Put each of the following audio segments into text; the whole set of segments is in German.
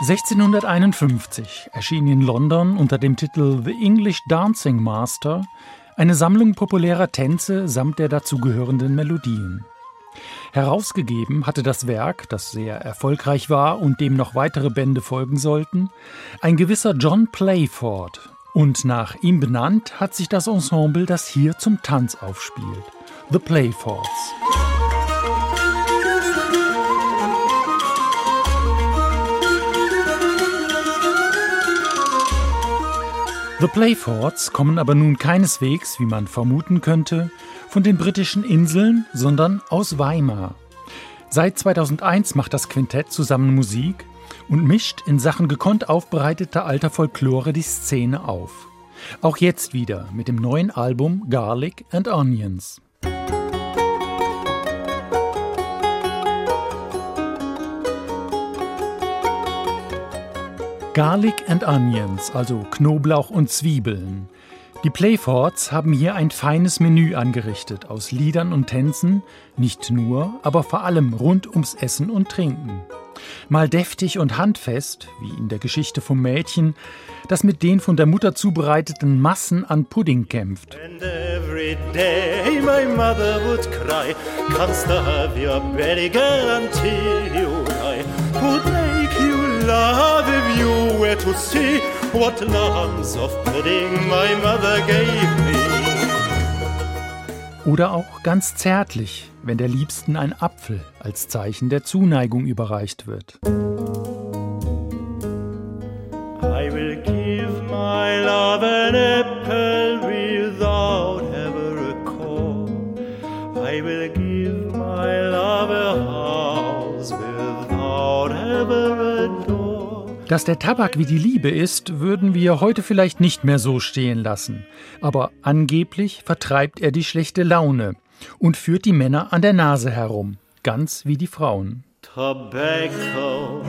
1651 erschien in London unter dem Titel The English Dancing Master eine Sammlung populärer Tänze samt der dazugehörenden Melodien. Herausgegeben hatte das Werk, das sehr erfolgreich war und dem noch weitere Bände folgen sollten, ein gewisser John Playford. Und nach ihm benannt hat sich das Ensemble, das hier zum Tanz aufspielt. The Playfords. The Playfords kommen aber nun keineswegs, wie man vermuten könnte, von den britischen Inseln, sondern aus Weimar. Seit 2001 macht das Quintett zusammen Musik und mischt in Sachen gekonnt aufbereiteter alter Folklore die Szene auf. Auch jetzt wieder mit dem neuen Album Garlic and Onions. Garlic and Onions, also Knoblauch und Zwiebeln. Die Playfords haben hier ein feines Menü angerichtet aus Liedern und Tänzen, nicht nur, aber vor allem rund ums Essen und Trinken. Mal deftig und handfest, wie in der Geschichte vom Mädchen, das mit den von der Mutter zubereiteten Massen an Pudding kämpft. And see what lumps of pudding my mother gave me. Oder auch ganz zärtlich, wenn der Liebsten ein Apfel als Zeichen der Zuneigung überreicht wird. Dass der Tabak wie die Liebe ist, würden wir heute vielleicht nicht mehr so stehen lassen. Aber angeblich vertreibt er die schlechte Laune und führt die Männer an der Nase herum, ganz wie die Frauen. Tobacco,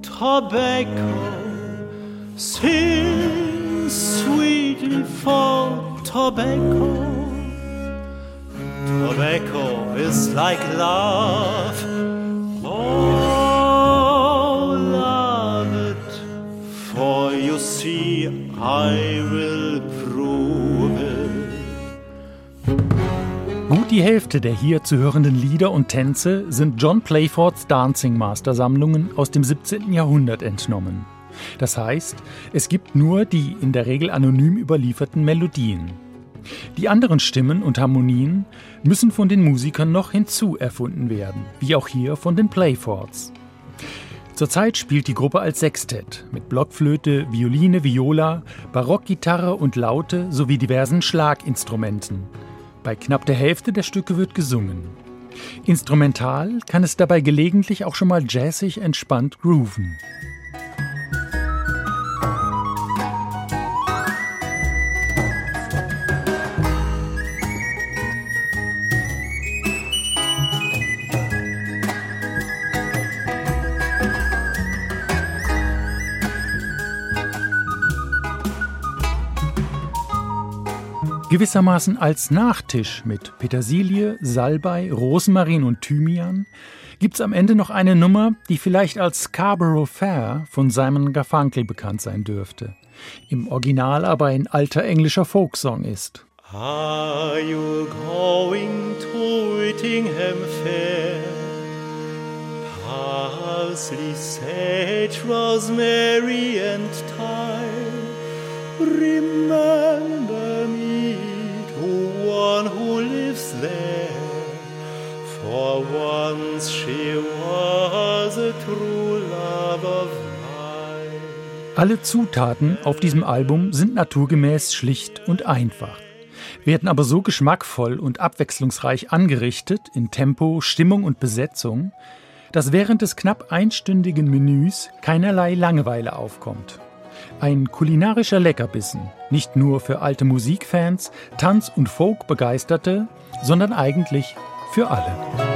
Tobacco, sing sweetly for tobacco. Tobacco is like love. I will prove. Gut die Hälfte der hier zu hörenden Lieder und Tänze sind John Playfords Dancing Master Sammlungen aus dem 17. Jahrhundert entnommen. Das heißt, es gibt nur die in der Regel anonym überlieferten Melodien. Die anderen Stimmen und Harmonien müssen von den Musikern noch hinzu erfunden werden, wie auch hier von den Playfords. Zurzeit spielt die Gruppe als Sextett mit Blockflöte, Violine, Viola, Barockgitarre und Laute sowie diversen Schlaginstrumenten. Bei knapp der Hälfte der Stücke wird gesungen. Instrumental kann es dabei gelegentlich auch schon mal jazzig entspannt grooven. Gewissermaßen als Nachtisch mit Petersilie, Salbei, Rosmarin und Thymian gibt's am Ende noch eine Nummer, die vielleicht als Scarborough Fair von Simon Garfunkel bekannt sein dürfte, im Original aber ein alter englischer Folksong ist. Are you going to Whittingham Fair? Parsley, sage, rosemary and thyme. Remember once she was a true love of mine. Alle Zutaten auf diesem Album sind naturgemäß schlicht und einfach, werden aber so geschmackvoll und abwechslungsreich angerichtet in Tempo, Stimmung und Besetzung, dass während des knapp einstündigen Menüs keinerlei Langeweile aufkommt. Ein kulinarischer Leckerbissen, nicht nur für alte Musikfans, Tanz- und Folk-Begeisterte, sondern eigentlich für alle.